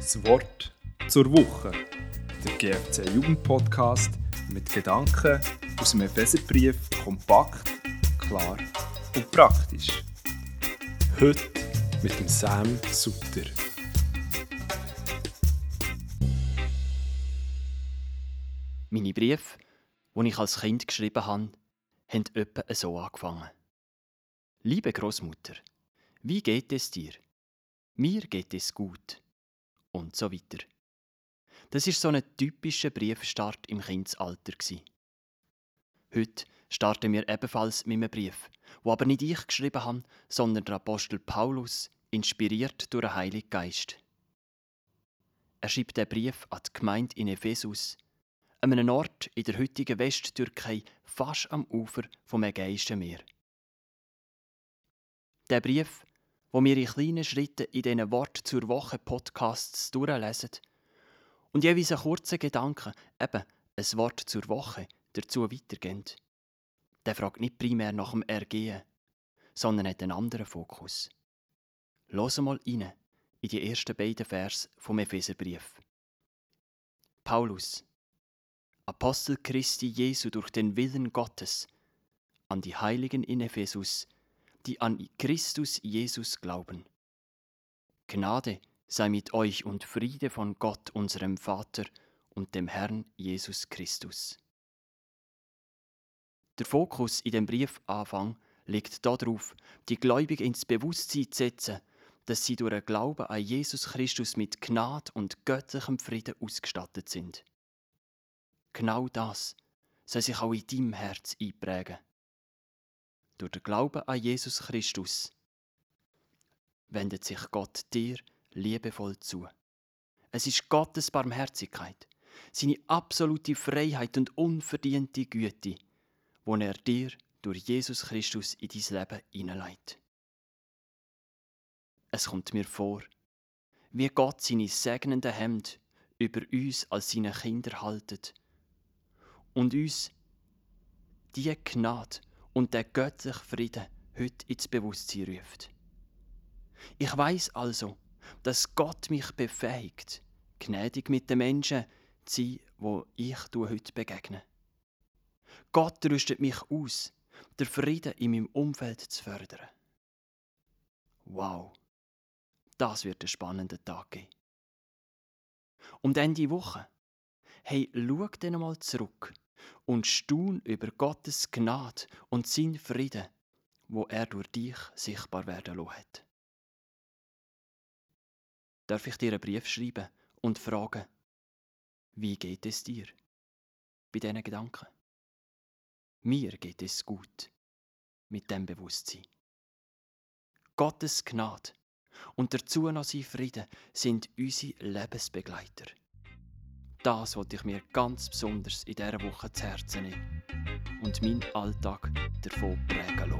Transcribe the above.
Das Wort zur Woche. Der GFC Jugendpodcast mit Gedanken aus dem Epheserbrief kompakt, klar und praktisch. Heute mit dem Sam Sutter. Meine Briefe, die ich als Kind geschrieben habe, haben etwa so angefangen. Liebe Großmutter, wie geht es dir? Mir geht es gut. Und so weiter. Das ist so ein typischer Briefstart im Kindesalter. Heute starten wir ebenfalls mit einem Brief, wo aber nicht ich geschrieben habe, sondern der Apostel Paulus, inspiriert durch den Heiligen Geist. Er schreibt den Brief an die Gemeinde in Ephesus, an einem Ort in der heutigen Westtürkei, fast am Ufer vom Ägäischen Meer. Der Brief, wo wir in kleinen Schritten in diesen Wort zur Woche Podcasts durchlesen und jeweils einen kurzen Gedanken, eben ein Wort zur Woche, dazu weitergehen. Der fragt nicht primär nach dem Ergehen, sondern hat einen anderen Fokus. Los mal rein in die ersten beiden Vers vom Epheserbrief. Paulus, Apostel Christi Jesu durch den Willen Gottes, an die Heiligen in Ephesus, die an Christus Jesus glauben. Gnade sei mit euch und Friede von Gott, unserem Vater und dem Herrn Jesus Christus. Der Fokus in dem Briefanfang liegt darauf, die Gläubigen ins Bewusstsein zu setzen, dass sie durch den Glauben an Jesus Christus mit Gnade und göttlichem Frieden ausgestattet sind. Genau das soll sich auch in deinem Herz einprägen durch den Glauben an Jesus Christus wendet sich Gott dir liebevoll zu. Es ist Gottes Barmherzigkeit, seine absolute Freiheit und unverdiente Güte, wo er dir durch Jesus Christus in dein Leben hineinleitet. Es kommt mir vor, wie Gott seine segnende Hemd über uns als seine Kinder haltet und uns die Gnade und der göttliche Frieden heute ins Bewusstsein ruft. Ich weiß also, dass Gott mich befähigt, gnädig mit den Menschen zu sein, wo ich heute begegne. Gott rüstet mich aus, der Frieden in meinem Umfeld zu fördern. Wow, das wird ein spannender Tag geben. Und Ende Woche, hey, schau dann mal zurück und staun über Gottes Gnade und sein Frieden, wo er durch dich sichtbar werden lassen hat. Darf ich dir einen Brief schreiben und fragen, wie geht es dir bei diesen Gedanken? Mir geht es gut mit dem Bewusstsein. Gottes Gnade und dazu noch sein Frieden sind unsere Lebensbegleiter. Das wollte ich mir ganz besonders in dieser Woche zu Herzen nehmen und meinen Alltag davon prägen lassen.